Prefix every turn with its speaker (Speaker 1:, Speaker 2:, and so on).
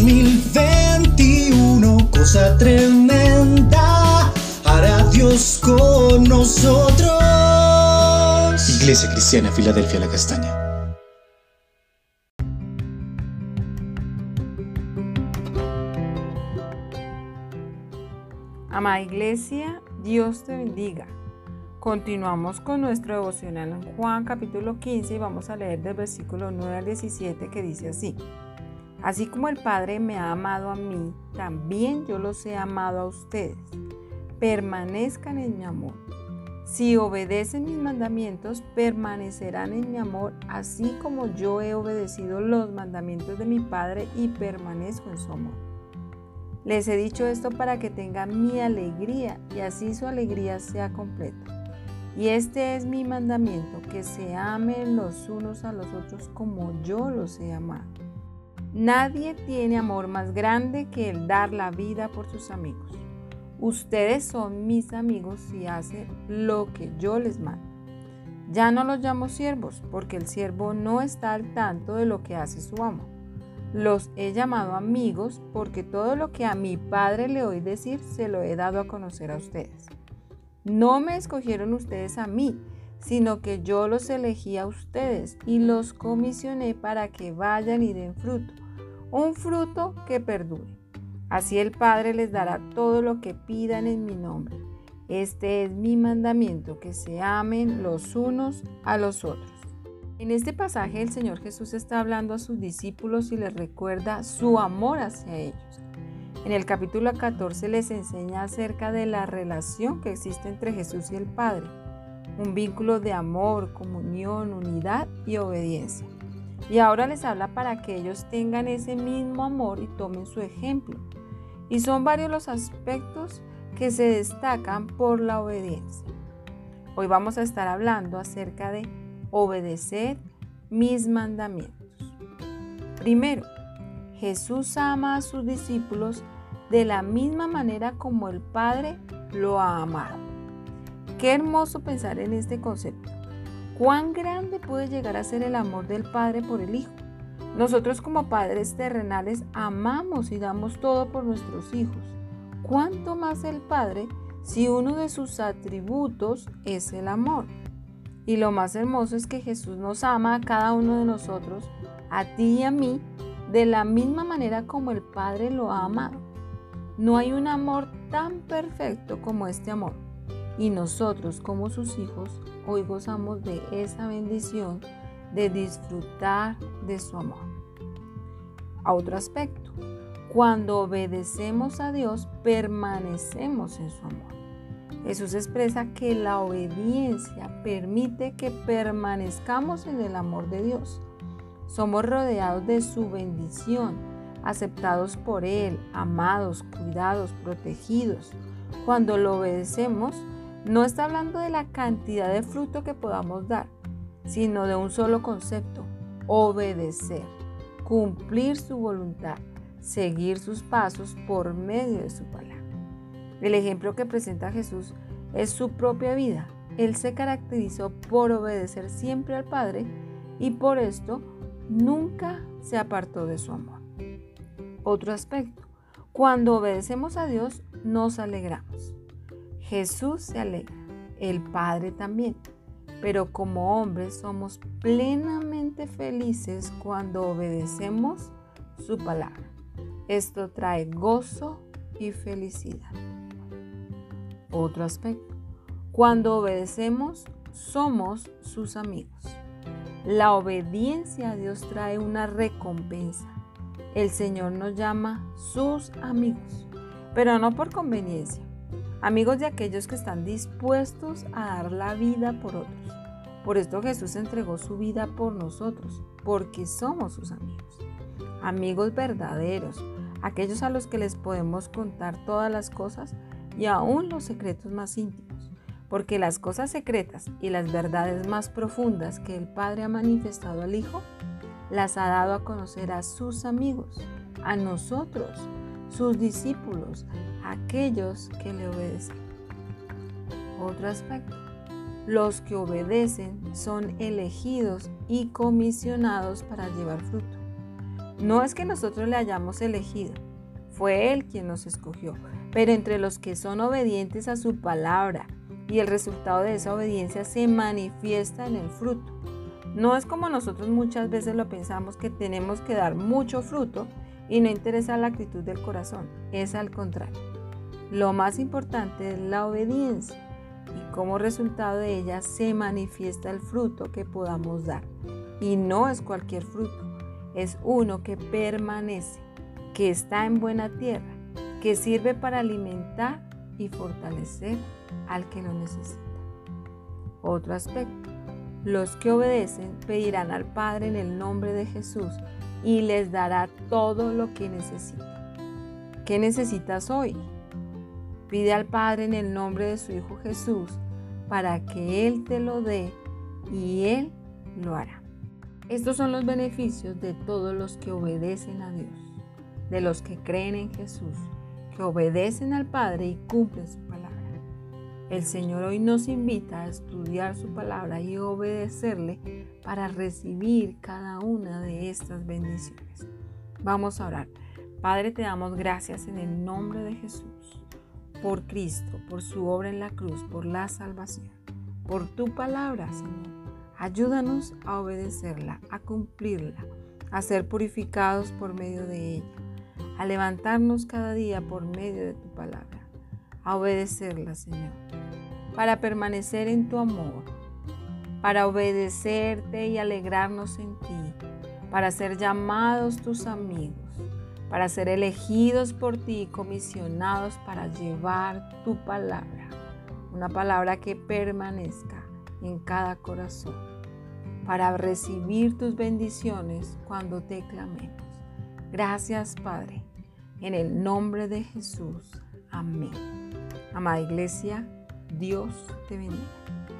Speaker 1: 2021, cosa tremenda, hará Dios con nosotros.
Speaker 2: Iglesia Cristiana, Filadelfia, la Castaña.
Speaker 3: Amada Iglesia, Dios te bendiga. Continuamos con nuestro devocional en Juan capítulo 15 y vamos a leer del versículo 9 al 17 que dice así. Así como el Padre me ha amado a mí, también yo los he amado a ustedes. Permanezcan en mi amor. Si obedecen mis mandamientos, permanecerán en mi amor, así como yo he obedecido los mandamientos de mi Padre y permanezco en su amor. Les he dicho esto para que tengan mi alegría y así su alegría sea completa. Y este es mi mandamiento, que se amen los unos a los otros como yo los he amado. Nadie tiene amor más grande que el dar la vida por sus amigos. Ustedes son mis amigos si hacen lo que yo les mando. Ya no los llamo siervos, porque el siervo no está al tanto de lo que hace su amo. Los he llamado amigos porque todo lo que a mi padre le oí decir se lo he dado a conocer a ustedes. No me escogieron ustedes a mí, sino que yo los elegí a ustedes y los comisioné para que vayan y den fruto, un fruto que perdure. Así el Padre les dará todo lo que pidan en mi nombre. Este es mi mandamiento, que se amen los unos a los otros. En este pasaje el Señor Jesús está hablando a sus discípulos y les recuerda su amor hacia ellos. En el capítulo 14 les enseña acerca de la relación que existe entre Jesús y el Padre, un vínculo de amor, comunión, unidad y obediencia. Y ahora les habla para que ellos tengan ese mismo amor y tomen su ejemplo. Y son varios los aspectos que se destacan por la obediencia. Hoy vamos a estar hablando acerca de obedecer mis mandamientos. Primero, Jesús ama a sus discípulos de la misma manera como el Padre lo ha amado. Qué hermoso pensar en este concepto. ¿Cuán grande puede llegar a ser el amor del Padre por el Hijo? Nosotros como padres terrenales amamos y damos todo por nuestros hijos. ¿Cuánto más el Padre si uno de sus atributos es el amor? Y lo más hermoso es que Jesús nos ama a cada uno de nosotros, a ti y a mí, de la misma manera como el Padre lo ha amado. No hay un amor tan perfecto como este amor. Y nosotros como sus hijos hoy gozamos de esa bendición de disfrutar de su amor. A otro aspecto, cuando obedecemos a Dios, permanecemos en su amor. Jesús expresa que la obediencia permite que permanezcamos en el amor de Dios. Somos rodeados de su bendición, aceptados por Él, amados, cuidados, protegidos. Cuando lo obedecemos, no está hablando de la cantidad de fruto que podamos dar, sino de un solo concepto, obedecer, cumplir su voluntad, seguir sus pasos por medio de su palabra. El ejemplo que presenta Jesús es su propia vida. Él se caracterizó por obedecer siempre al Padre y por esto nunca se apartó de su amor. Otro aspecto, cuando obedecemos a Dios nos alegramos. Jesús se alegra, el Padre también, pero como hombres somos plenamente felices cuando obedecemos su palabra. Esto trae gozo y felicidad. Otro aspecto, cuando obedecemos somos sus amigos. La obediencia a Dios trae una recompensa. El Señor nos llama sus amigos, pero no por conveniencia. Amigos de aquellos que están dispuestos a dar la vida por otros. Por esto Jesús entregó su vida por nosotros, porque somos sus amigos. Amigos verdaderos, aquellos a los que les podemos contar todas las cosas y aún los secretos más íntimos porque las cosas secretas y las verdades más profundas que el Padre ha manifestado al Hijo, las ha dado a conocer a sus amigos, a nosotros, sus discípulos, aquellos que le obedecen. Otro aspecto, los que obedecen son elegidos y comisionados para llevar fruto. No es que nosotros le hayamos elegido, fue Él quien nos escogió, pero entre los que son obedientes a su palabra y el resultado de esa obediencia se manifiesta en el fruto. No es como nosotros muchas veces lo pensamos que tenemos que dar mucho fruto y no interesa la actitud del corazón, es al contrario. Lo más importante es la obediencia y como resultado de ella se manifiesta el fruto que podamos dar. Y no es cualquier fruto, es uno que permanece, que está en buena tierra, que sirve para alimentar y fortalecer al que lo necesita. Otro aspecto, los que obedecen pedirán al Padre en el nombre de Jesús y les dará todo lo que necesita. ¿Qué necesitas hoy? Pide al Padre en el nombre de su Hijo Jesús para que Él te lo dé y Él lo hará. Estos son los beneficios de todos los que obedecen a Dios, de los que creen en Jesús, que obedecen al Padre y cumplen su palabra. El Señor hoy nos invita a estudiar su palabra y obedecerle para recibir cada una de estas bendiciones. Vamos a orar. Padre, te damos gracias en el nombre de Jesús, por Cristo, por su obra en la cruz, por la salvación, por tu palabra, Señor. Ayúdanos a obedecerla, a cumplirla, a ser purificados por medio de ella, a levantarnos cada día por medio de tu palabra a obedecerla, Señor, para permanecer en tu amor, para obedecerte y alegrarnos en ti, para ser llamados tus amigos, para ser elegidos por ti y comisionados para llevar tu palabra, una palabra que permanezca en cada corazón, para recibir tus bendiciones cuando te clamemos. Gracias, Padre, en el nombre de Jesús. Amén. Amada Iglesia, Dios te bendiga.